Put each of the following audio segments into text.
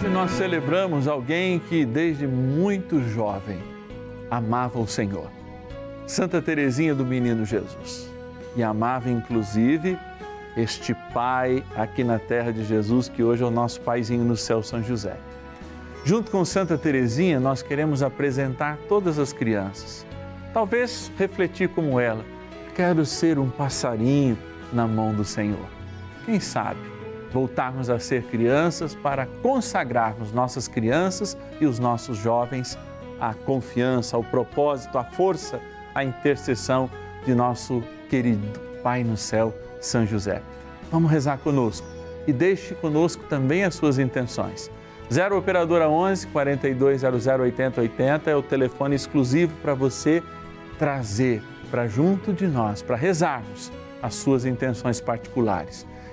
Hoje nós celebramos alguém que desde muito jovem amava o Senhor. Santa Teresinha do Menino Jesus. E amava inclusive este pai aqui na terra de Jesus, que hoje é o nosso paizinho no céu, São José. Junto com Santa Teresinha, nós queremos apresentar todas as crianças. Talvez refletir como ela, quero ser um passarinho na mão do Senhor. Quem sabe voltarmos a ser crianças para consagrarmos nossas crianças e os nossos jovens à confiança, ao propósito, à força, à intercessão de nosso querido Pai no céu são José. Vamos rezar conosco e deixe conosco também as suas intenções. 0 Operadora 11 4200 8080 é o telefone exclusivo para você trazer para junto de nós, para rezarmos as suas intenções particulares.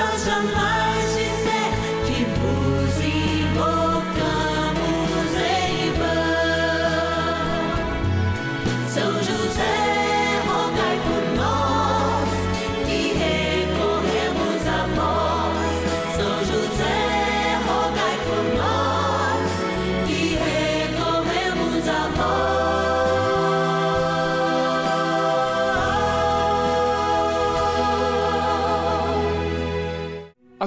sunshine.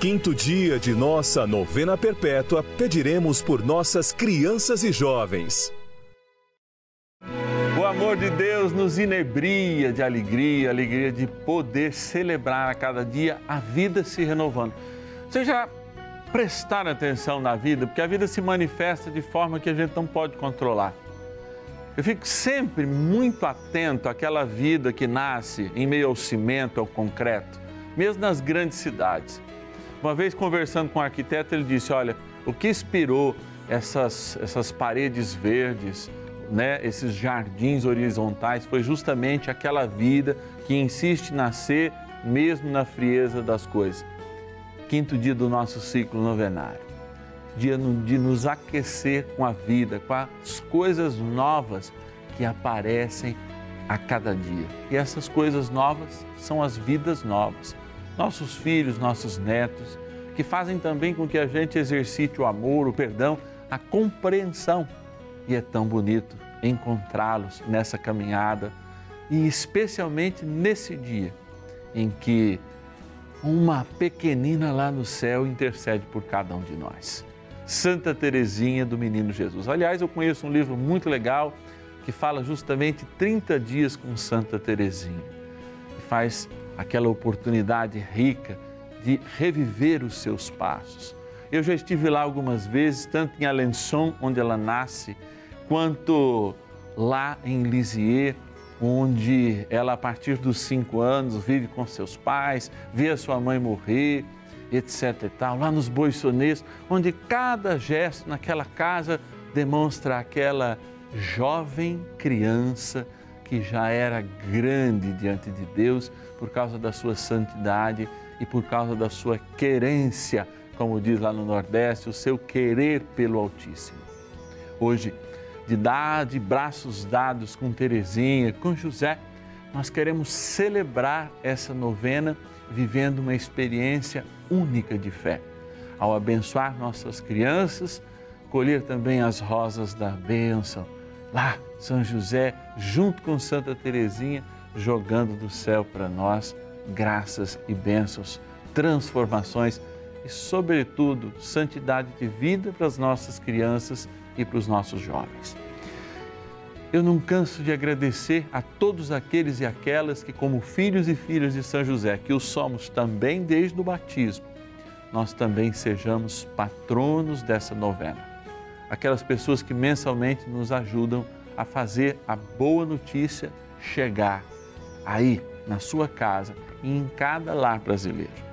quinto dia de nossa novena perpétua, pediremos por nossas crianças e jovens. O amor de Deus nos inebria de alegria, alegria de poder celebrar a cada dia a vida se renovando. Você já prestar atenção na vida, porque a vida se manifesta de forma que a gente não pode controlar. Eu fico sempre muito atento àquela vida que nasce em meio ao cimento, ao concreto, mesmo nas grandes cidades. Uma vez conversando com um arquiteto, ele disse: Olha, o que inspirou essas, essas paredes verdes, né, esses jardins horizontais, foi justamente aquela vida que insiste em nascer mesmo na frieza das coisas. Quinto dia do nosso ciclo novenário. Dia de nos aquecer com a vida, com as coisas novas que aparecem a cada dia. E essas coisas novas são as vidas novas nossos filhos, nossos netos, que fazem também com que a gente exercite o amor, o perdão, a compreensão. E é tão bonito encontrá-los nessa caminhada e especialmente nesse dia em que uma pequenina lá no céu intercede por cada um de nós. Santa Teresinha do Menino Jesus. Aliás, eu conheço um livro muito legal que fala justamente 30 dias com Santa Teresinha. Faz aquela oportunidade rica de reviver os seus passos. Eu já estive lá algumas vezes, tanto em Alençon, onde ela nasce, quanto lá em Lisieux, onde ela, a partir dos cinco anos, vive com seus pais, vê a sua mãe morrer, etc. e tal. Lá nos Boissonês, onde cada gesto naquela casa demonstra aquela jovem criança que já era grande diante de Deus por causa da sua santidade e por causa da sua querência, como diz lá no Nordeste, o seu querer pelo Altíssimo. Hoje, de dar de braços dados com Terezinha, com José, nós queremos celebrar essa novena vivendo uma experiência única de fé. Ao abençoar nossas crianças, colher também as rosas da bênção. Lá, São José, junto com Santa Teresinha, jogando do céu para nós graças e bênçãos, transformações e, sobretudo, santidade de vida para as nossas crianças e para os nossos jovens. Eu não canso de agradecer a todos aqueles e aquelas que, como filhos e filhas de São José, que o somos também desde o batismo, nós também sejamos patronos dessa novena. Aquelas pessoas que mensalmente nos ajudam a fazer a boa notícia chegar aí na sua casa e em cada lar brasileiro.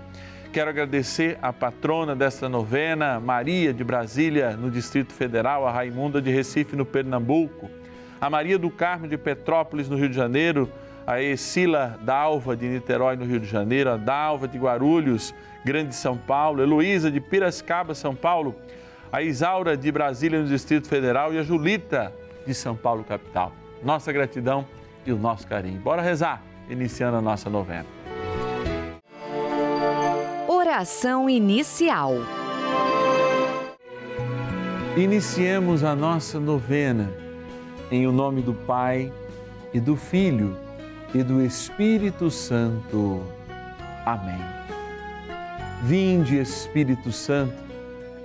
Quero agradecer a patrona desta novena, Maria de Brasília, no Distrito Federal, a Raimunda de Recife, no Pernambuco, a Maria do Carmo de Petrópolis, no Rio de Janeiro, a Escila Dalva de Niterói, no Rio de Janeiro, a Dalva de Guarulhos, Grande São Paulo, Heloísa de Piracicaba, São Paulo, a Isaura de Brasília, no Distrito Federal e a Julita de São Paulo, capital. Nossa gratidão e o nosso carinho. Bora rezar, iniciando a nossa novena. Oração inicial. Iniciemos a nossa novena em o nome do Pai e do Filho e do Espírito Santo. Amém. Vinde, Espírito Santo,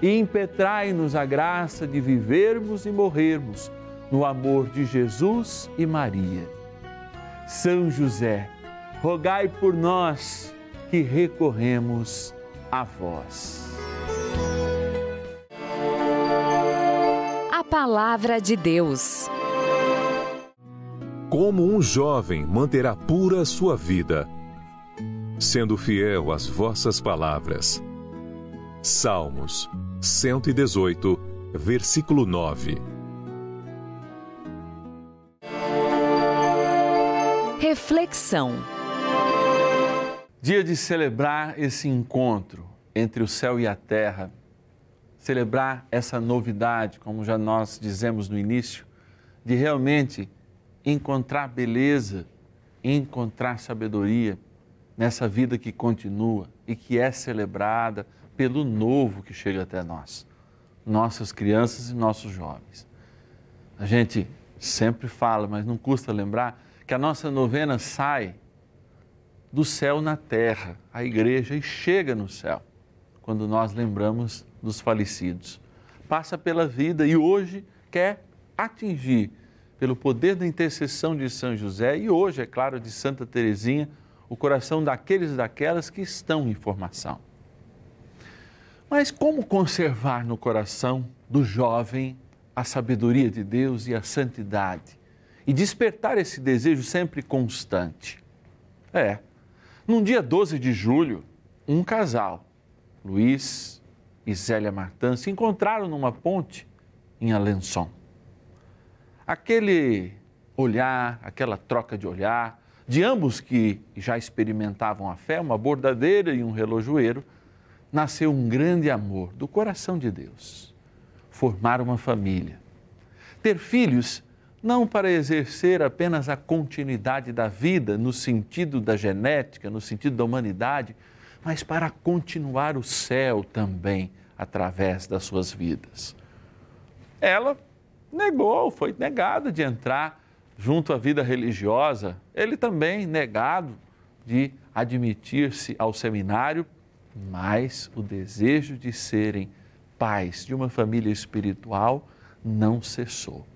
e impetrai-nos a graça de vivermos e morrermos no amor de Jesus e Maria. São José, rogai por nós que recorremos a vós. A Palavra de Deus. Como um jovem manterá pura sua vida, sendo fiel às vossas palavras. Salmos 118, versículo 9. Reflexão. Dia de celebrar esse encontro entre o céu e a terra, celebrar essa novidade, como já nós dizemos no início, de realmente encontrar beleza, encontrar sabedoria nessa vida que continua e que é celebrada pelo novo que chega até nós, nossas crianças e nossos jovens. A gente sempre fala, mas não custa lembrar que a nossa novena sai do céu na terra, a igreja, e chega no céu, quando nós lembramos dos falecidos. Passa pela vida e hoje quer atingir pelo poder da intercessão de São José e hoje, é claro, de Santa Teresinha, o coração daqueles e daquelas que estão em formação. Mas como conservar no coração do jovem a sabedoria de Deus e a santidade? E despertar esse desejo sempre constante? É, num dia 12 de julho, um casal, Luiz e Zélia Martã, se encontraram numa ponte em Alençon. Aquele olhar, aquela troca de olhar, de ambos que já experimentavam a fé, uma bordadeira e um relojoeiro, nasceu um grande amor do coração de Deus. Formar uma família. Ter filhos não para exercer apenas a continuidade da vida no sentido da genética, no sentido da humanidade, mas para continuar o céu também através das suas vidas. Ela negou, foi negada de entrar junto à vida religiosa, ele também negado de admitir-se ao seminário, mas o desejo de serem pais de uma família espiritual não cessou.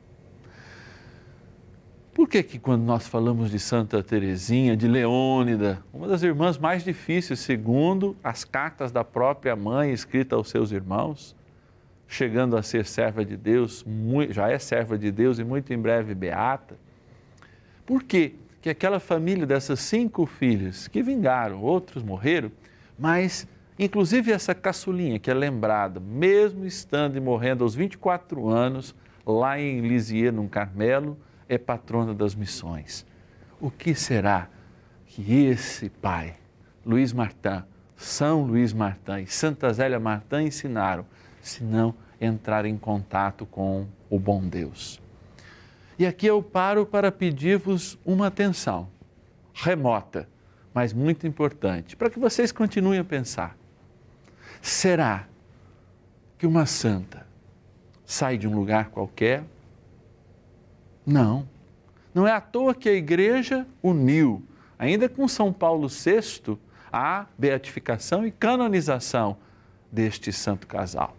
Por que que quando nós falamos de Santa Teresinha, de Leônida, uma das irmãs mais difíceis, segundo as cartas da própria mãe escrita aos seus irmãos, chegando a ser serva de Deus, já é serva de Deus e muito em breve beata, por quê? Que aquela família dessas cinco filhas que vingaram, outros morreram, mas inclusive essa caçulinha que é lembrada, mesmo estando e morrendo aos 24 anos, lá em Lisieux, no Carmelo, é patrona das missões. O que será que esse pai, Luiz Martin, São Luís Martin e Santa Zélia Martin ensinaram, se não entrar em contato com o bom Deus? E aqui eu paro para pedir-vos uma atenção remota, mas muito importante, para que vocês continuem a pensar. Será que uma santa sai de um lugar qualquer? Não. Não é à toa que a igreja uniu, ainda com São Paulo VI, a beatificação e canonização deste santo casal.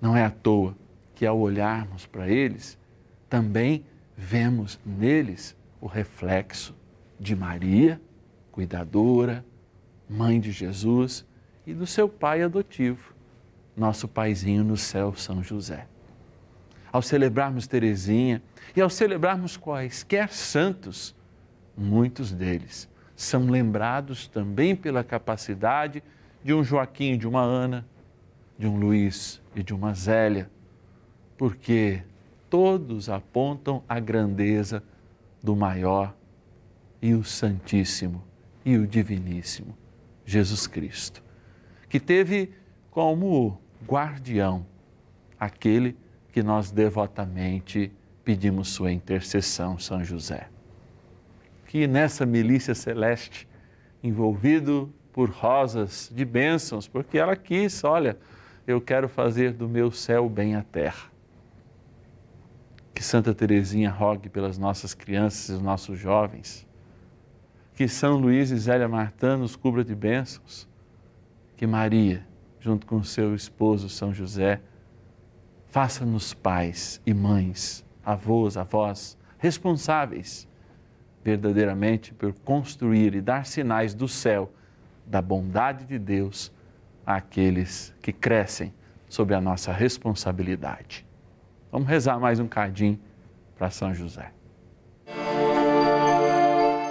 Não é à toa que, ao olharmos para eles, também vemos neles o reflexo de Maria, cuidadora, mãe de Jesus e do seu pai adotivo, nosso paizinho no céu, São José. Ao celebrarmos Teresinha e ao celebrarmos quaisquer santos, muitos deles são lembrados também pela capacidade de um Joaquim, de uma Ana, de um Luiz e de uma Zélia, porque todos apontam a grandeza do maior e o Santíssimo e o Diviníssimo, Jesus Cristo, que teve como guardião aquele que nós devotamente pedimos sua intercessão, São José. Que nessa milícia celeste, envolvido por rosas de bênçãos, porque ela quis, olha, eu quero fazer do meu céu bem a terra que Santa Teresinha rogue pelas nossas crianças e os nossos jovens. Que São Luís e Zélia Martã nos cubra de bênçãos. Que Maria, junto com seu esposo São José, faça-nos pais e mães, avós, avós, responsáveis verdadeiramente por construir e dar sinais do céu, da bondade de Deus àqueles que crescem sob a nossa responsabilidade. Vamos rezar mais um cadinho para São José.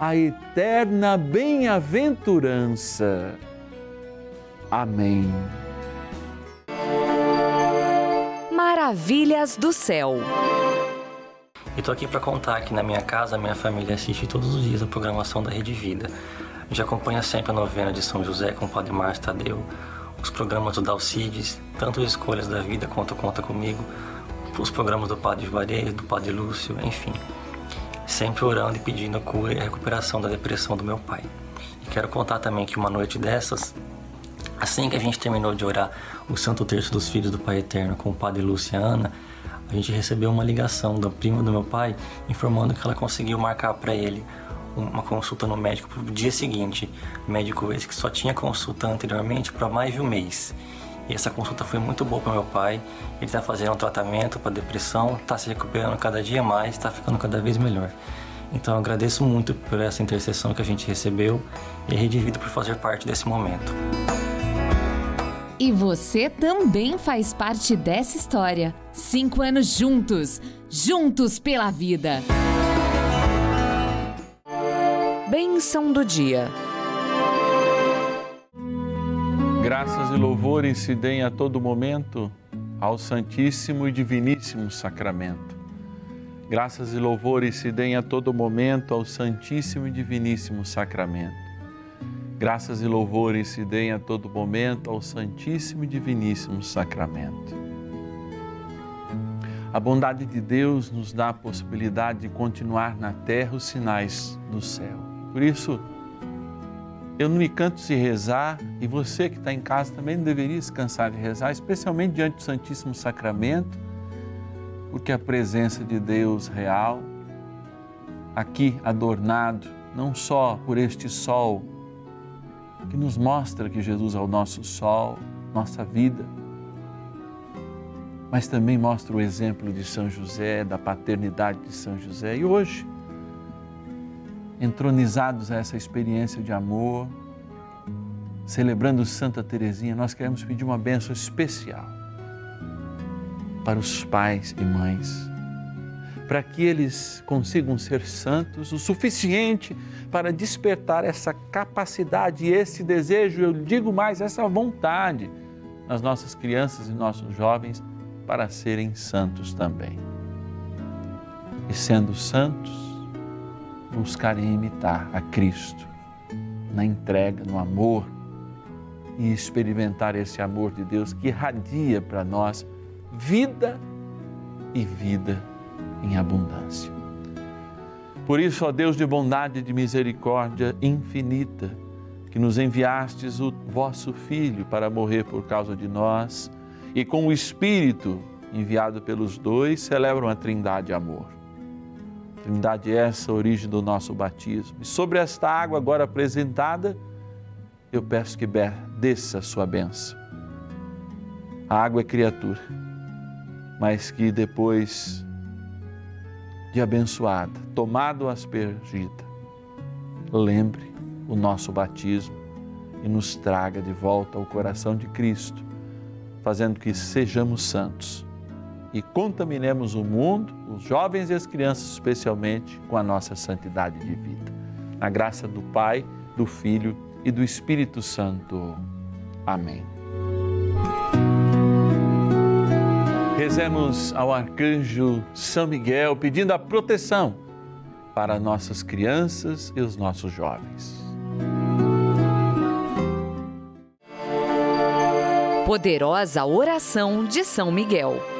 a eterna bem-aventurança. Amém. Maravilhas do céu. E tô aqui para contar que na minha casa, minha família assiste todos os dias a programação da Rede Vida. A gente acompanha sempre a novena de São José com o Padre Márcio Tadeu, os programas do Dalcides, tanto as Escolhas da Vida quanto Conta Comigo, os programas do Padre Juarez, do Padre Lúcio, enfim. Sempre orando e pedindo a cura e a recuperação da depressão do meu pai. E quero contar também que uma noite dessas, Assim que a gente terminou de orar o Santo Terço dos Filhos do Pai Eterno com o Padre Luciana, a gente recebeu uma ligação da prima do meu pai informando que ela conseguiu marcar para ele uma consulta no médico para o dia seguinte. Médico esse que só tinha consulta anteriormente para mais de um mês. E essa consulta foi muito boa para meu pai. Ele está fazendo um tratamento para depressão, está se recuperando cada dia mais, está ficando cada vez melhor. Então eu agradeço muito por essa intercessão que a gente recebeu e Vida por fazer parte desse momento. E você também faz parte dessa história. Cinco anos juntos, juntos pela vida. Bênção do dia. Graças e louvores se deem a todo momento ao Santíssimo e Diviníssimo Sacramento. Graças e louvores se deem a todo momento ao Santíssimo e Diviníssimo Sacramento. Graças e louvores se deem a todo momento ao Santíssimo e Diviníssimo Sacramento. A bondade de Deus nos dá a possibilidade de continuar na terra os sinais do céu. Por isso, eu não me canto de rezar e você que está em casa também não deveria se cansar de rezar, especialmente diante do Santíssimo Sacramento, porque a presença de Deus real, aqui adornado não só por este sol que nos mostra que Jesus é o nosso sol, nossa vida, mas também mostra o exemplo de São José, da paternidade de São José. E hoje, entronizados a essa experiência de amor, celebrando Santa Teresinha, nós queremos pedir uma bênção especial para os pais e mães para que eles consigam ser santos o suficiente para despertar essa capacidade esse desejo, eu digo mais, essa vontade nas nossas crianças e nossos jovens para serem santos também. E sendo santos, buscarem imitar a Cristo na entrega, no amor e experimentar esse amor de Deus que irradia para nós vida e vida em abundância. Por isso, ó Deus de bondade e de misericórdia infinita, que nos enviastes o vosso Filho para morrer por causa de nós, e com o Espírito enviado pelos dois, celebram a Trindade Amor. Trindade é essa, a origem do nosso batismo. E sobre esta água agora apresentada, eu peço que desça a sua bênção. A água é criatura, mas que depois de abençoada, tomado aspergida, lembre o nosso batismo e nos traga de volta ao coração de Cristo, fazendo que sejamos santos e contaminemos o mundo, os jovens e as crianças especialmente, com a nossa santidade de vida. Na graça do Pai, do Filho e do Espírito Santo. Amém. Rezemos ao arcanjo São Miguel pedindo a proteção para nossas crianças e os nossos jovens. Poderosa oração de São Miguel.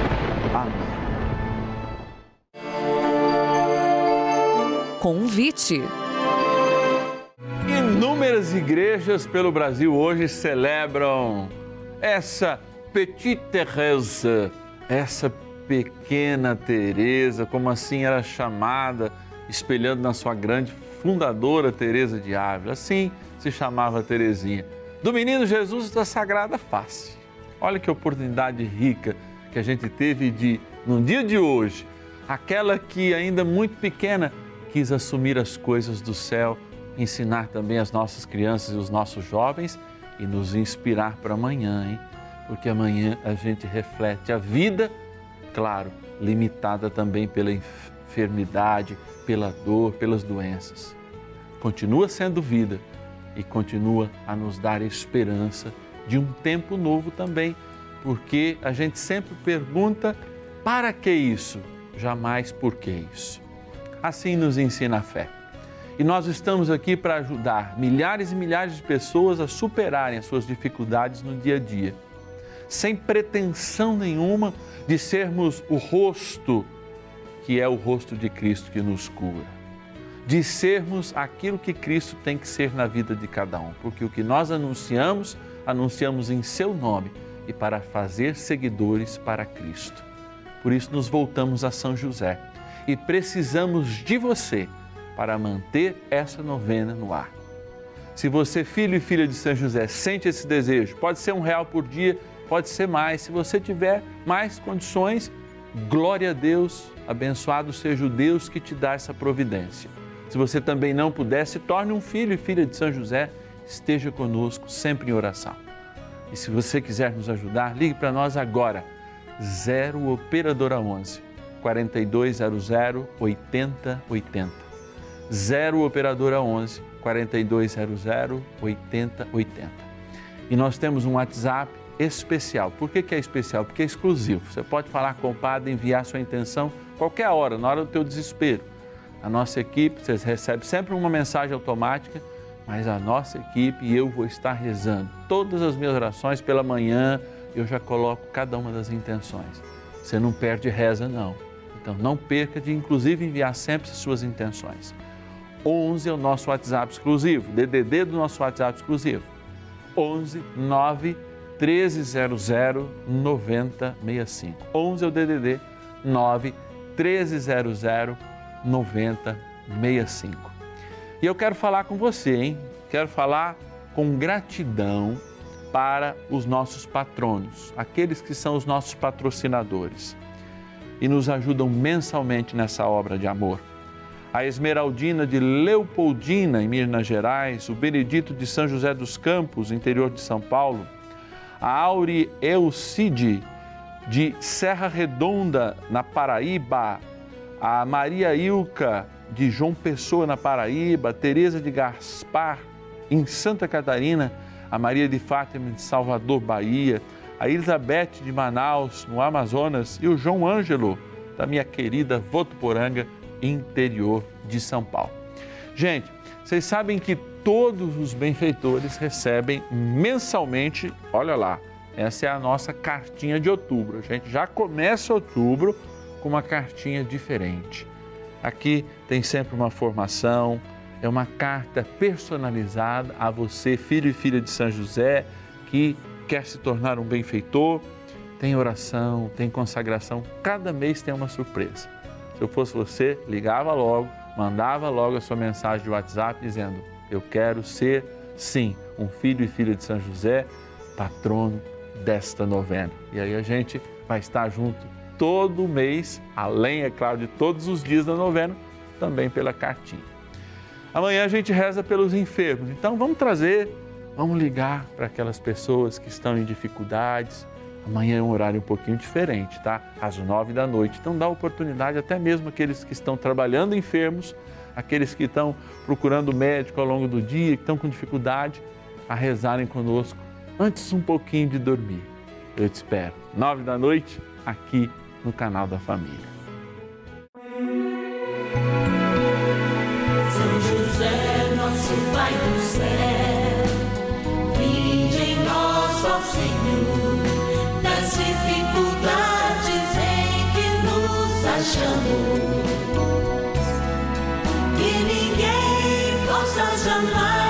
Amém. Convite. Inúmeras igrejas pelo Brasil hoje celebram essa Petite Thérèse, essa pequena Teresa, como assim era chamada, espelhando na sua grande fundadora Teresa de Ávila. Assim se chamava Teresinha. Do menino Jesus da Sagrada Face. Olha que oportunidade rica que a gente teve de, no dia de hoje, aquela que ainda muito pequena quis assumir as coisas do céu, ensinar também as nossas crianças e os nossos jovens e nos inspirar para amanhã, hein? Porque amanhã a gente reflete a vida, claro, limitada também pela enfermidade, pela dor, pelas doenças. Continua sendo vida e continua a nos dar esperança de um tempo novo também, porque a gente sempre pergunta: para que isso? Jamais por que isso. Assim nos ensina a fé. E nós estamos aqui para ajudar milhares e milhares de pessoas a superarem as suas dificuldades no dia a dia, sem pretensão nenhuma de sermos o rosto que é o rosto de Cristo que nos cura, de sermos aquilo que Cristo tem que ser na vida de cada um, porque o que nós anunciamos, anunciamos em seu nome e para fazer seguidores para Cristo. Por isso nos voltamos a São José e precisamos de você para manter essa novena no ar. Se você, filho e filha de São José, sente esse desejo, pode ser um real por dia, pode ser mais. Se você tiver mais condições, glória a Deus, abençoado seja o Deus que te dá essa providência. Se você também não puder, se torne um filho e filha de São José, esteja conosco sempre em oração. E se você quiser nos ajudar, ligue para nós agora, 0 Operadora 11 4200 8080. 0 Operadora 11 4200 8080. E nós temos um WhatsApp especial. Por que, que é especial? Porque é exclusivo. Você pode falar com o padre, enviar sua intenção qualquer hora, na hora do teu desespero. A nossa equipe, você recebe sempre uma mensagem automática, mas a nossa equipe e eu vou estar rezando. Todas as minhas orações pela manhã, eu já coloco cada uma das intenções. Você não perde reza, não. Então não perca de, inclusive, enviar sempre as suas intenções. 11 é o nosso WhatsApp exclusivo, DDD do nosso WhatsApp exclusivo. 11 9 1300 9065. 11 é o DDD 9 1300 9065. E eu quero falar com você, hein? Quero falar com gratidão para os nossos patronos, aqueles que são os nossos patrocinadores e nos ajudam mensalmente nessa obra de amor. A Esmeraldina de Leopoldina, em Minas Gerais, o Benedito de São José dos Campos, interior de São Paulo, a Auri Elcide de Serra Redonda, na Paraíba, a Maria Ilka de João Pessoa, na Paraíba, Teresa de Gaspar, em Santa Catarina, a Maria de Fátima de Salvador, Bahia, a Elizabeth de Manaus, no Amazonas, e o João Ângelo, da minha querida Votuporanga, interior de São Paulo. Gente, vocês sabem que todos os benfeitores recebem mensalmente, olha lá, essa é a nossa cartinha de outubro. A gente já começa outubro com uma cartinha diferente. Aqui tem sempre uma formação, é uma carta personalizada a você, filho e filha de São José, que quer se tornar um benfeitor, tem oração, tem consagração, cada mês tem uma surpresa. Se eu fosse você, ligava logo, mandava logo a sua mensagem de WhatsApp dizendo: Eu quero ser, sim, um filho e filha de São José, patrono desta novena. E aí a gente vai estar junto todo mês, além, é claro, de todos os dias da novena, também pela cartinha. Amanhã a gente reza pelos enfermos, então vamos trazer Vamos ligar para aquelas pessoas que estão em dificuldades. Amanhã é um horário um pouquinho diferente, tá? Às nove da noite. Então dá oportunidade até mesmo aqueles que estão trabalhando enfermos, aqueles que estão procurando médico ao longo do dia, que estão com dificuldade, a rezarem conosco antes um pouquinho de dormir. Eu te espero. Nove da noite, aqui no canal da Família. São José, nosso Pai do céu, vinde em nós, ó Senhor, nas dificuldades em que nos achamos, que ninguém possa jamais